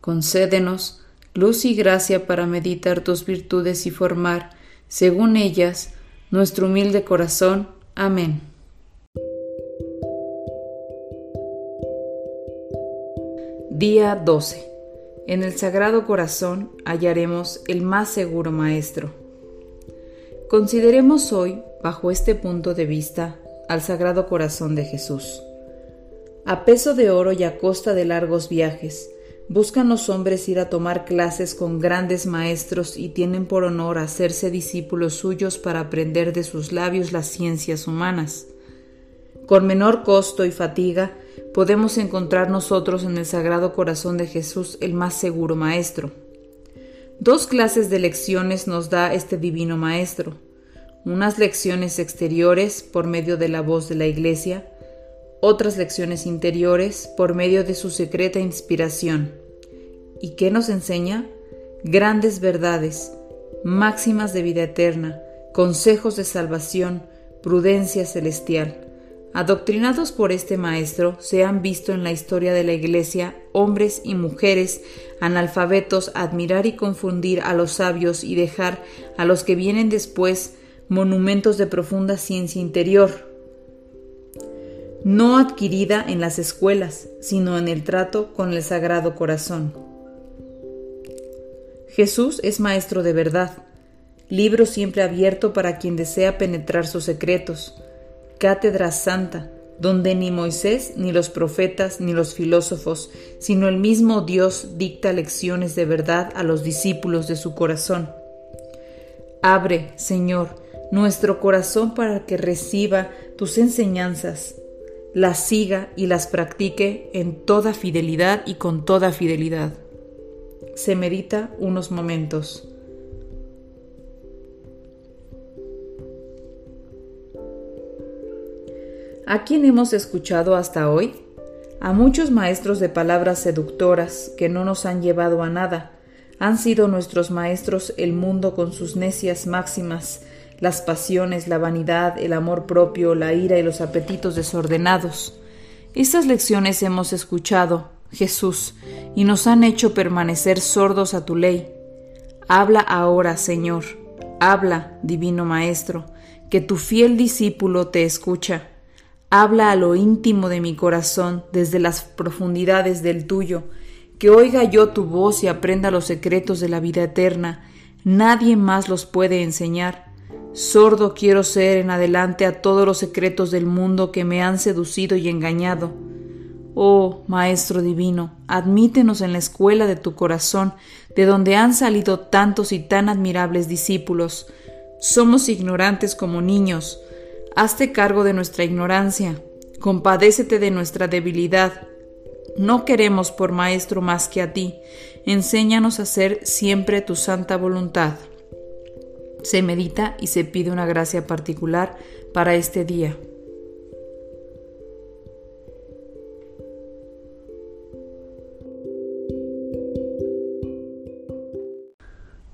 Concédenos luz y gracia para meditar tus virtudes y formar, según ellas, nuestro humilde corazón. Amén. Día 12. En el Sagrado Corazón hallaremos el más seguro Maestro. Consideremos hoy, bajo este punto de vista, al Sagrado Corazón de Jesús. A peso de oro y a costa de largos viajes, Buscan los hombres ir a tomar clases con grandes maestros y tienen por honor hacerse discípulos suyos para aprender de sus labios las ciencias humanas. Con menor costo y fatiga podemos encontrar nosotros en el Sagrado Corazón de Jesús el más seguro Maestro. Dos clases de lecciones nos da este Divino Maestro. Unas lecciones exteriores por medio de la voz de la Iglesia, otras lecciones interiores por medio de su secreta inspiración. ¿Y qué nos enseña? Grandes verdades, máximas de vida eterna, consejos de salvación, prudencia celestial. Adoctrinados por este maestro, se han visto en la historia de la Iglesia hombres y mujeres analfabetos admirar y confundir a los sabios y dejar a los que vienen después monumentos de profunda ciencia interior, no adquirida en las escuelas, sino en el trato con el Sagrado Corazón. Jesús es Maestro de verdad, libro siempre abierto para quien desea penetrar sus secretos, cátedra santa, donde ni Moisés, ni los profetas, ni los filósofos, sino el mismo Dios dicta lecciones de verdad a los discípulos de su corazón. Abre, Señor, nuestro corazón para que reciba tus enseñanzas las siga y las practique en toda fidelidad y con toda fidelidad. Se medita unos momentos. ¿A quién hemos escuchado hasta hoy? A muchos maestros de palabras seductoras que no nos han llevado a nada. Han sido nuestros maestros el mundo con sus necias máximas, las pasiones, la vanidad, el amor propio, la ira y los apetitos desordenados. Estas lecciones hemos escuchado, Jesús, y nos han hecho permanecer sordos a tu ley. Habla ahora, Señor, habla, Divino Maestro, que tu fiel discípulo te escucha. Habla a lo íntimo de mi corazón, desde las profundidades del tuyo, que oiga yo tu voz y aprenda los secretos de la vida eterna. Nadie más los puede enseñar. Sordo quiero ser en adelante a todos los secretos del mundo que me han seducido y engañado. Oh, Maestro Divino, admítenos en la escuela de tu corazón, de donde han salido tantos y tan admirables discípulos. Somos ignorantes como niños. Hazte cargo de nuestra ignorancia. Compadécete de nuestra debilidad. No queremos por Maestro más que a ti. Enséñanos a hacer siempre tu santa voluntad se medita y se pide una gracia particular para este día.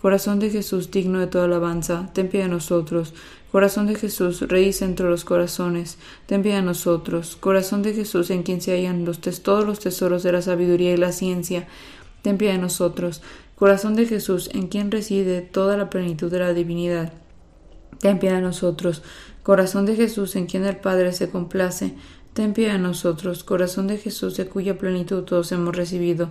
Corazón de Jesús, digno de toda alabanza. Ten piedad de nosotros. Corazón de Jesús, Rey entre los corazones, ten piedad de nosotros. Corazón de Jesús, en quien se hallan los todos los tesoros de la sabiduría y la ciencia, ten piedad de nosotros. Corazón de Jesús, en quien reside toda la plenitud de la divinidad, ten piedad de nosotros. Corazón de Jesús, en quien el Padre se complace, ten piedad de nosotros. Corazón de Jesús, de cuya plenitud todos hemos recibido,